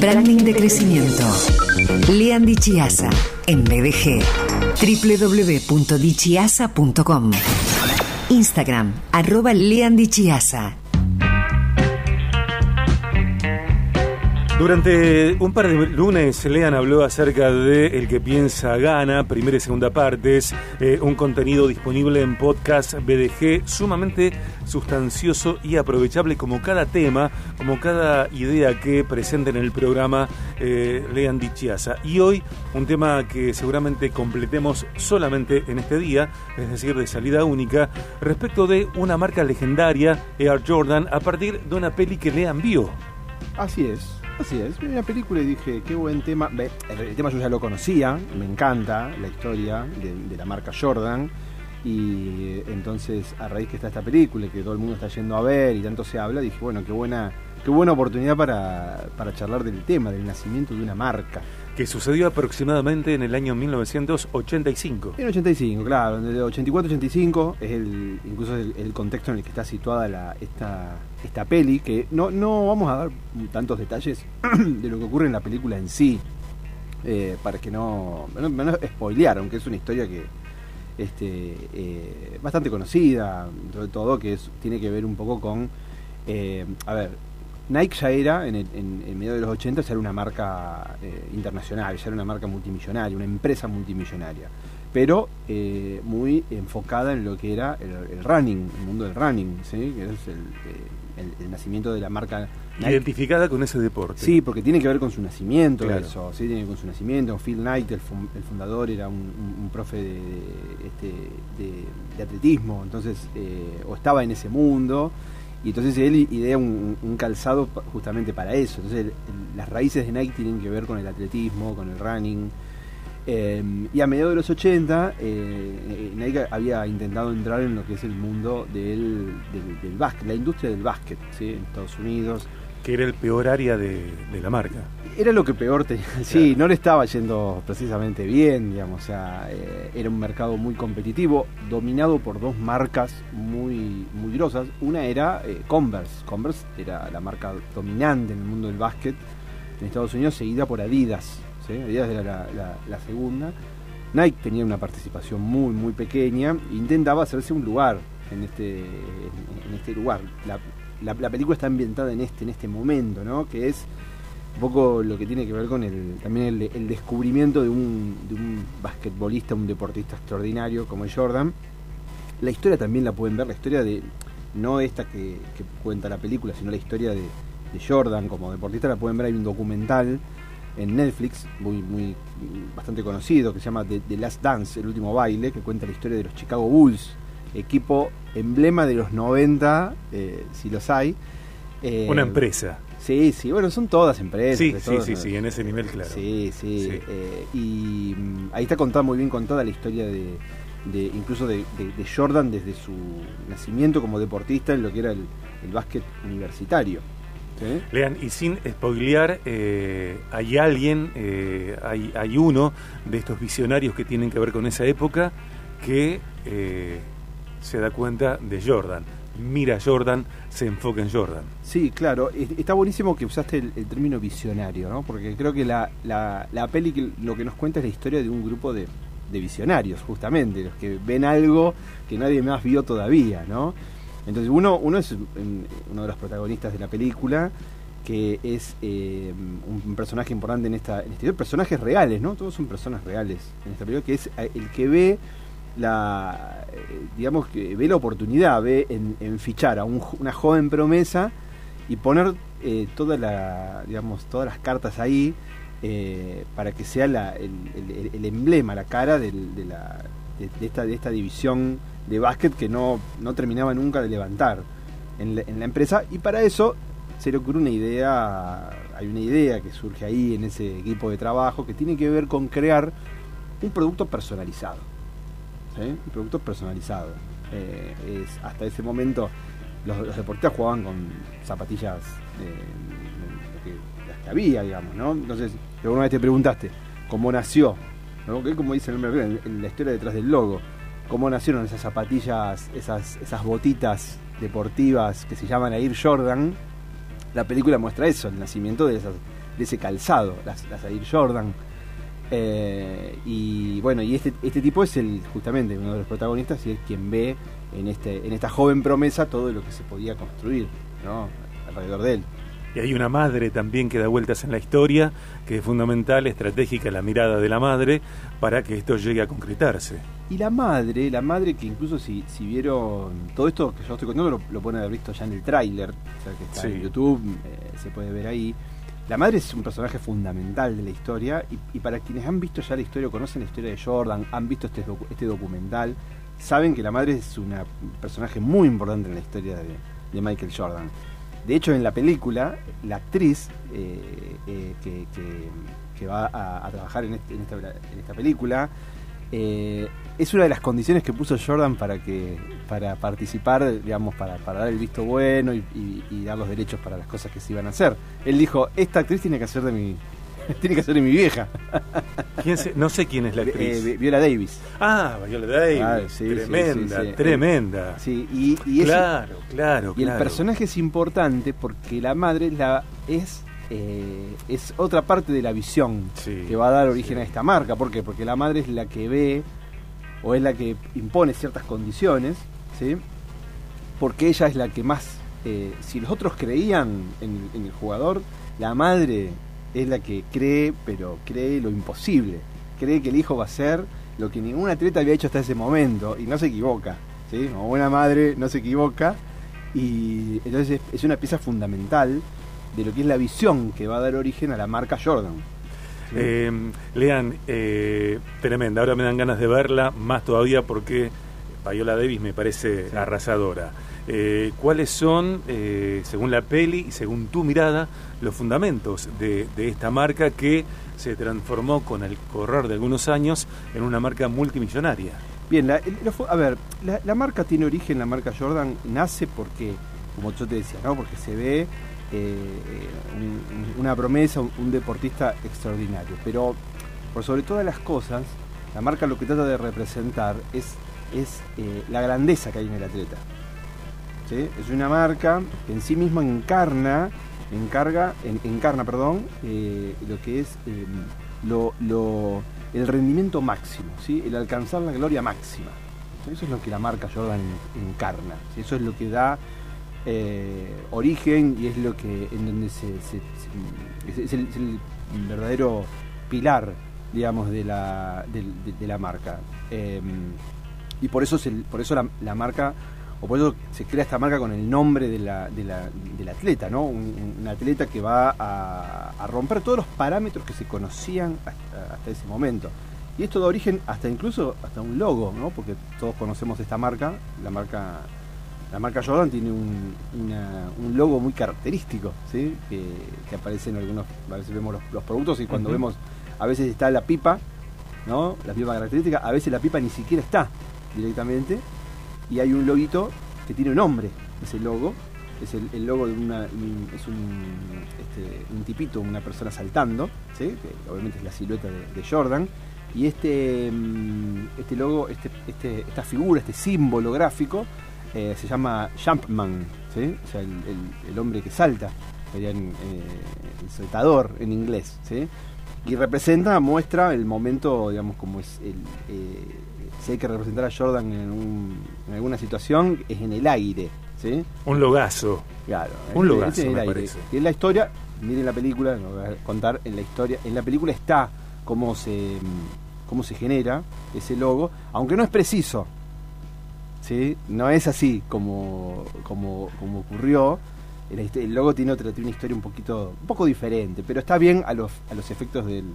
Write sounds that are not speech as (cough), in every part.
Branding de crecimiento. Lean Dichiasa en BDG. www.dichiasa.com. Instagram, arroba. Durante un par de lunes, Lean habló acerca de El que piensa gana, primera y segunda partes, eh, un contenido disponible en podcast BDG sumamente sustancioso y aprovechable como cada tema, como cada idea que presenta en el programa eh, Lean Dichiasa. Y hoy un tema que seguramente completemos solamente en este día, es decir, de salida única, respecto de una marca legendaria, Air Jordan, a partir de una peli que Lean vio. Así es. Así es, vi una película y dije, qué buen tema. El tema yo ya lo conocía, me encanta la historia de, la marca Jordan. Y entonces, a raíz que está esta película, que todo el mundo está yendo a ver y tanto se habla, dije, bueno, qué buena, qué buena oportunidad para, para charlar del tema, del nacimiento de una marca que sucedió aproximadamente en el año 1985. En 85, claro, de 84-85 es el, incluso el, contexto en el que está situada la, esta, esta peli, que no, no vamos a dar tantos detalles (clears throat) de lo que ocurre en la película en sí, eh, para que no, no, no spoilear, aunque es una historia que este, eh, bastante conocida, sobre todo que es, tiene que ver un poco con, eh, a ver, Nike ya era, en, en, medio de los 80, ya era una marca eh, internacional, ya era una marca multimillonaria, una empresa multimillonaria, pero eh, muy enfocada en lo que era el, running, el mundo del running, ¿sí? que es eh, el, nacimiento de la marca. Identificada con ese deporte. Sí, porque tiene que ver con su nacimiento, eso, ¿sí? tiene que ver con su nacimiento. Phil Knight, el, fundador, era un, profe de, este, de, atletismo, entonces, o estaba en ese mundo y entonces él idea un, calzado justamente para eso. Entonces las raíces de Nike tienen que ver con el atletismo, con el running. Em, y a mediados de los 80, eh, Nike había intentado entrar en lo que es el mundo del, del, básquet, la industria del básquet, ¿sí? en Estados Unidos. Que era el peor área de, la marca. Era lo que peor tenía. (laughs) Sí, no le estaba yendo precisamente bien, digamos. O sea, eh, era un mercado muy competitivo, dominado por dos marcas muy, muy grosas. Una era eh, Converse. Converse era la marca dominante en el mundo del básquet en Estados Unidos, seguida por Adidas. Adidas era la, segunda. Nike tenía una participación muy, muy pequeña. Intentaba hacerse un lugar en este, en, este lugar. La, la, película está ambientada en este, en este momento, ¿no? Que es un poco lo que tiene que ver con el, también el, descubrimiento de un, de un basquetbolista, un deportista extraordinario como Jordan. La historia también la pueden ver, la historia de, no esta que, cuenta la película, sino la historia de, Jordan como deportista, la pueden ver, hay un documental en Netflix, muy, muy bastante conocido, que se llama The, Last Dance, el último baile, que cuenta la historia de los Chicago Bulls, equipo emblema de los 90, eh, si los hay. Eh, Una empresa. Sí, sí, bueno, son todas empresas. Sí, sí, sí, sí, en ese nivel, claro. Sí, sí. Eh, y mm, ahí está contada muy bien contada la historia de, incluso de, Jordan desde su nacimiento como deportista en lo que era el, básquet universitario. Lean, y sin spoilear, hay alguien, hay, hay uno de estos visionarios que tienen que ver con esa época que se da cuenta de Jordan. Mira Jordan, se enfoca en Jordan. Sí, claro. Está buenísimo que usaste el, término visionario, ¿no? Porque creo que la, la, la, peli lo que nos cuenta es la historia de un grupo de, de visionarios, justamente, los que ven algo que nadie más vio todavía, ¿no? Entonces uno, uno es uno de los protagonistas de la película, que es eh, un personaje importante en esta, en este personajes reales, ¿no? Todos son personas reales en esta película, que es eh, el que ve la eh, digamos ve la oportunidad, ve en, fichar a una joven promesa y poner eh, toda digamos, todas las cartas ahí eh, para que sea el, emblema, la cara de, esta, de esta división de básquet que no, no terminaba nunca de levantar en la, en la empresa. Y para eso se le ocurre una idea, hay una idea que surge ahí en ese equipo de trabajo que tiene que ver con crear un producto personalizado un producto personalizado. Eh, es, hasta ese momento los, deportistas jugaban con zapatillas las que había, digamos, ¿no? Entonces, alguna vez te preguntaste cómo nació, ¿no? como dice el en, la historia detrás del logo, cómo nacieron esas zapatillas, esas, esas botitas deportivas que se llaman Air Jordan, la película muestra eso, el nacimiento de esas de ese calzado, las, las Air Jordan. Eh, y bueno, y este, este tipo es el justamente uno de los protagonistas y es quien ve en, este, en esta joven promesa todo lo que se podía construir ¿no? alrededor de él. Y hay una madre también que da vueltas en la historia, que es fundamental, estratégica la mirada de la madre para que esto llegue a concretarse. Y la madre, la madre que incluso si, si vieron todo esto que yo estoy contando, lo, lo pueden haber visto ya en el tráiler, o sea, que está Sí. en YouTube, eh, se puede ver ahí. La madre es un personaje fundamental de la historia y, para quienes han visto ya la historia, conocen la historia de Jordan, han visto este, este documental, saben que la madre es un personaje muy importante en la historia de, Michael Jordan. De hecho, en la película, la actriz eh, eh, que, va a, trabajar este- en esta película eh, es una de las condiciones que puso Jordan para que para participar, digamos, para, para dar el visto bueno y, y- y dar los derechos para las cosas que se iban a hacer. Él dijo, esta actriz tiene que hacer de mi (laughs) tiene que ser de mi vieja, ¿Quién se- no sé quién es la actriz. Eh, Viola Davis. ah, Viola Davis. Ah, sí, tremenda, sí, sí. tremenda. Sí, y, y es- claro, claro, Y el claro. personaje es importante porque la madre la es eh, es otra parte de la visión Sí, que va a dar origen sí. a esta marca. ¿Por qué? Porque la madre es la que ve o es la que impone ciertas condiciones, ¿sí? Porque ella es la que más, eh, si los otros creían en, en el jugador, la madre es la que cree, pero cree lo imposible. Cree que el hijo va a ser lo que ningún atleta había hecho hasta ese momento y no se equivoca, ¿sí? Como buena madre no se equivoca y entonces es, es una pieza fundamental de lo que es la visión que va a dar origen a la marca Jordan. ¿sí? Eh, Lean, eh, tremenda. Ahora me dan ganas de verla, más todavía porque Viola Davis me parece Sí. arrasadora. Eh, ¿Cuáles son, eh, según la peli y según tu mirada, los fundamentos de, de esta marca que se transformó con el correr de algunos años en una marca multimillonaria? Bien, la- a ver, la, la marca tiene origen, la marca Jordan nace porque, como yo te decía, ¿no? porque se ve eh, un- una promesa, un, deportista extraordinario. Pero por sobre todas las cosas, la marca lo que trata de representar es, es eh, la grandeza que hay en el atleta. Es una marca que en sí misma encarna, encarga, en- encarna perdón, eh, lo que es lo, el rendimiento máximo, el alcanzar la gloria máxima. Eso es lo que la marca Jordan en- encarna. Eso es lo que da eh, origen y es lo que en donde se, se- se- es, el, verdadero pilar, digamos, de la, de, la marca. Eh, y por eso, es el- por eso la, marca, o por eso se crea esta marca con el nombre de la, la- del atleta, ¿no? Un, un atleta que va a, a romper todos los parámetros que se conocían hasta, hasta ese momento. Y esto da origen hasta incluso hasta un logo, ¿no? Porque todos conocemos esta marca, la marca la marca Jordan tiene un, una- un logo muy característico, ¿sí? que, que aparece en algunos, a veces vemos los, los productos y cuando vemos, a veces está la pipa, ¿no? La pipa característica, a veces la pipa ni siquiera está directamente y hay un loguito que tiene un nombre, ese logo, es el, el logo de una, un- es un, este, un tipito, una persona saltando, ¿sí? que obviamente es la silueta de, de Jordan, y este, mm, este logo, este, este, esta figura, este símbolo gráfico, eh, se llama Jumpman, ¿sí? o sea, el, el- el hombre que salta, sería en, eh, el saltador en inglés, ¿sí? y representa, muestra el momento, digamos, como es el... eh, si hay que representar a Jordan en, un- en alguna situación, es en el aire, ¿sí? Un logazo. Claro, Un el me aire. parece. Y en la historia, miren la película, no voy a contar, en la historia, en la película está cómo se cómo se genera ese logo, aunque no es preciso. ¿Sí? No es así como, como, como ocurrió. El, logo tiene otra, tiene una historia un poquito, un poco diferente, pero está bien a los, a los efectos del-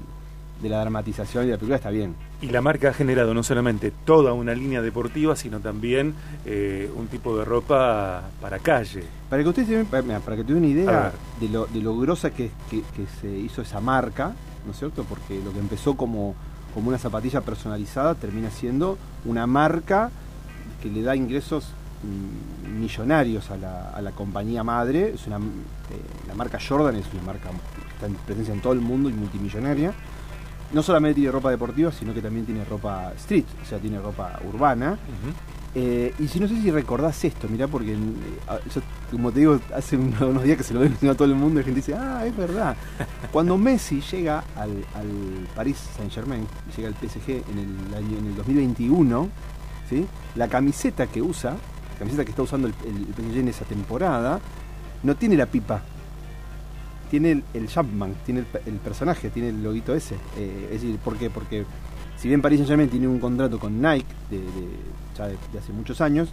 de la dramatización y de la película está bien. Y la marca ha generado no solamente toda una línea deportiva, sino también eh, un tipo de ropa para calle. Para que ustedes para, para que tengan una idea de lo, de lo grosa que, que- que se hizo esa marca, ¿no es cierto? Porque lo que empezó como, como una zapatilla personalizada termina siendo una marca que le da ingresos mm, millonarios a la, a la compañía madre. Es una, eh, la marca Jordan es una marca que está en presencia en todo el mundo y multimillonaria. No solamente tiene ropa deportiva, sino que también tiene ropa street, o sea, tiene ropa urbana. Eh, y si no sé si recordás esto, mirá, porque eh, yo, como te digo, hace (laughs) unos días que se lo doy a todo el mundo y la gente dice, ah, es verdad. (laughs) Cuando Messi llega al, al Paris Saint Germain, llega al PSG en el año en el 2021, la camiseta que usa, la camiseta que está usando el, el, en esa temporada, no tiene la pipa. Tiene el, el Jumpman, tiene el, personaje, tiene el loguito ese. Eh, es decir, ¿por qué? Porque si bien Paris Saint Germain tiene un contrato con Nike de, ya de, hace muchos años,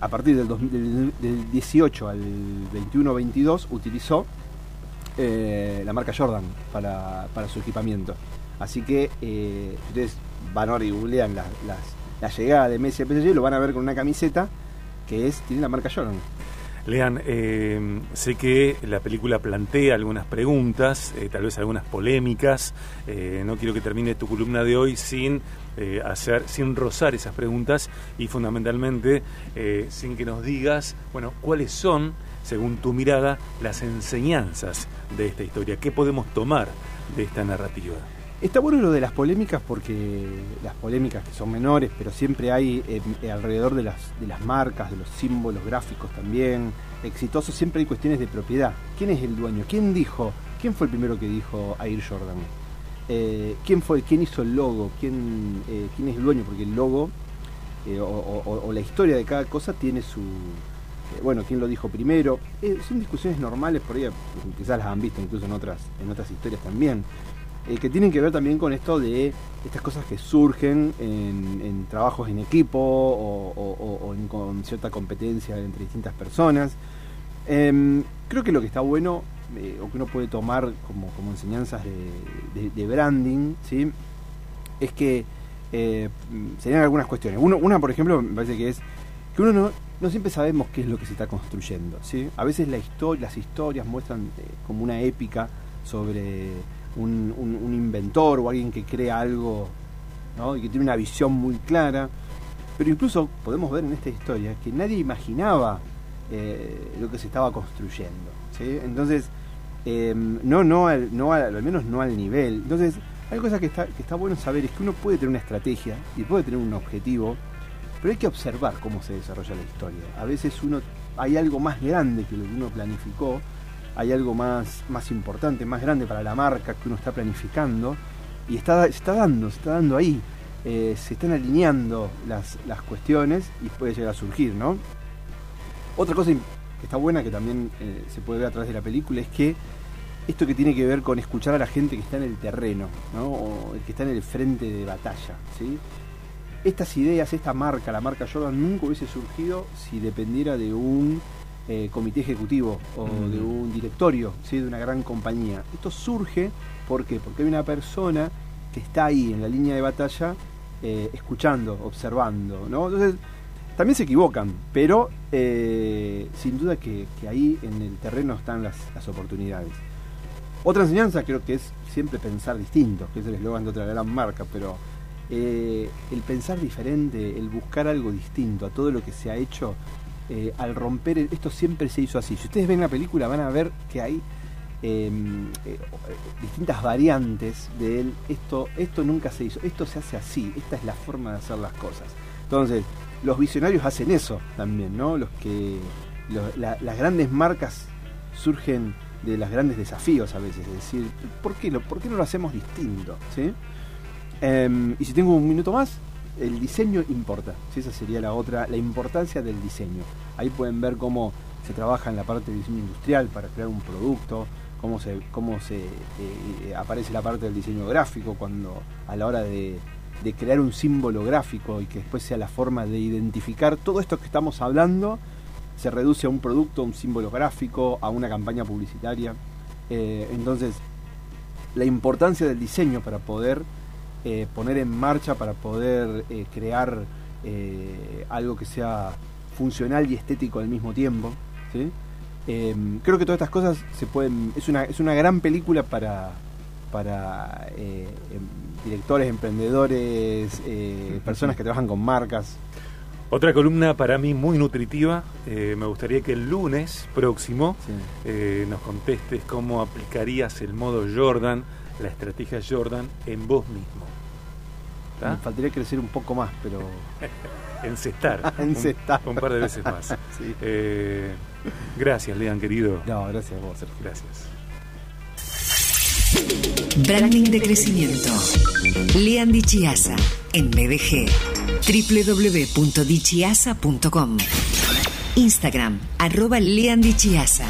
a partir del, 2000, del, del 18 al 21-22 utilizó eh, la marca Jordan para, para, su equipamiento. Así que eh, ustedes van ahora y googlean la, las, la llegada de Messi al PSG, lo van a ver con una camiseta que es tiene la marca Jordan. Lean, eh, sé que la película plantea algunas preguntas, eh, tal vez algunas polémicas. Eh, no quiero que termine tu columna de hoy sin hacer, sin rozar esas preguntas y fundamentalmente sin que nos digas, bueno, cuáles son, según tu mirada, las enseñanzas de esta historia. ¿Qué podemos tomar de esta narrativa? Está bueno lo de las polémicas porque las polémicas que son menores, pero siempre hay eh, alrededor de las, de las marcas, de los símbolos gráficos también, exitosos, siempre hay cuestiones de propiedad. ¿Quién es el dueño? ¿Quién dijo? ¿Quién fue el primero que dijo Air Jordan? Eh, ¿Quién fue? ¿Quién hizo el logo? ¿Quién, eh, quién es el dueño? Porque el logo eh, o, o, o, la historia de cada cosa tiene su... bueno, ¿quién lo dijo primero? son discusiones normales, por ahí quizás las han visto incluso en otras, en otras historias también eh, que tienen que ver también con esto de estas cosas que surgen en, trabajos en equipo o, o, en, con cierta competencia entre distintas personas. Eh, creo que lo que está bueno eh, o que uno puede tomar como, como enseñanzas de, branding, ¿sí? es que eh, serían algunas cuestiones. Una, por ejemplo, me parece que es que uno no, siempre sabemos qué es lo que se está construyendo. ¿sí? A veces la las historias muestran como una épica sobre un, inventor o alguien que crea algo y que tiene una visión muy clara. Pero incluso podemos ver en esta historia que nadie imaginaba eh, lo que se estaba construyendo. Entonces, eh, no, no, al, no al, menos no al nivel. Entonces, hay cosas que está, que está bueno saber es que uno puede tener una estrategia y puede tener un objetivo, pero hay que observar cómo se desarrolla la historia. A veces uno hay algo más grande que lo que uno planificó hay algo más, más importante, más grande para la marca que uno está planificando y está, está dando, se está dando ahí. Eh, se están alineando las, las, cuestiones y puede llegar a surgir, ¿no? Otra cosa que está buena, que también eh, se puede ver a través de la película, es que esto que tiene que ver con escuchar a la gente que está en el terreno, ¿no? O el que está en el frente de batalla, ¿sí? Estas ideas, esta marca, la marca Jordan, nunca hubiese surgido si dependiera de un eh, comité ejecutivo o mm. de un directorio ¿sí? de una gran compañía. Esto surge ¿por qué? porque hay una persona que está ahí en la línea de batalla eh, escuchando, observando. ¿no? Entonces, también se equivocan, pero eh, sin duda que, que, ahí en el terreno están las, las, oportunidades. Otra enseñanza creo que es siempre pensar distinto, que es el eslogan de otra gran marca, pero el pensar diferente, el buscar algo distinto a todo lo que se ha hecho, eh, al romper, esto siempre se hizo así. Si ustedes ven la película van a ver que hay em, eh, distintas variantes de él. Esto, esto nunca se hizo, esto se hace así, esta es la forma de hacer las cosas. Entonces, los visionarios hacen eso también, ¿no? Los que las grandes marcas surgen de los grandes desafíos a veces, es decir, ¿por qué, lo, ¿por qué no lo hacemos distinto? ¿sí? Eh, y si tengo un minuto más, el diseño importa. ¿sí? Esa sería la otra, la importancia del diseño. Ahí pueden ver cómo se trabaja en la parte de diseño industrial para crear un producto, cómo se, cómo se eh, aparece la parte del diseño gráfico cuando a la hora de, crear un símbolo gráfico y que después sea la forma de identificar todo esto que estamos hablando se reduce a un producto, a un símbolo gráfico, a una campaña publicitaria. Eh, entonces, la importancia del diseño para poder eh, poner en marcha, para poder eh, crear eh, algo que sea funcional y estético al mismo tiempo. ¿sí? Em, creo que todas estas cosas se pueden. Es una, es una gran película para, para em, directores, emprendedores, personas que trabajan con marcas. Otra columna para mí muy nutritiva. Eh, me gustaría que el lunes próximo sí. eh, nos contestes cómo aplicarías el modo Jordan, la estrategia Jordan, en vos mismo. Me faltaría crecer un poco más, pero... (laughs) Encestar. (laughs) Encestar. Un, un, par de veces más. (laughs) sí. eh, gracias, Lean, querido. No, gracias a vos, Sergio. Gracias. Branding de crecimiento. Lean Di Chiasa en BDG. www.dichiasa.com. Instagram, arroba Lean Di Chiasa.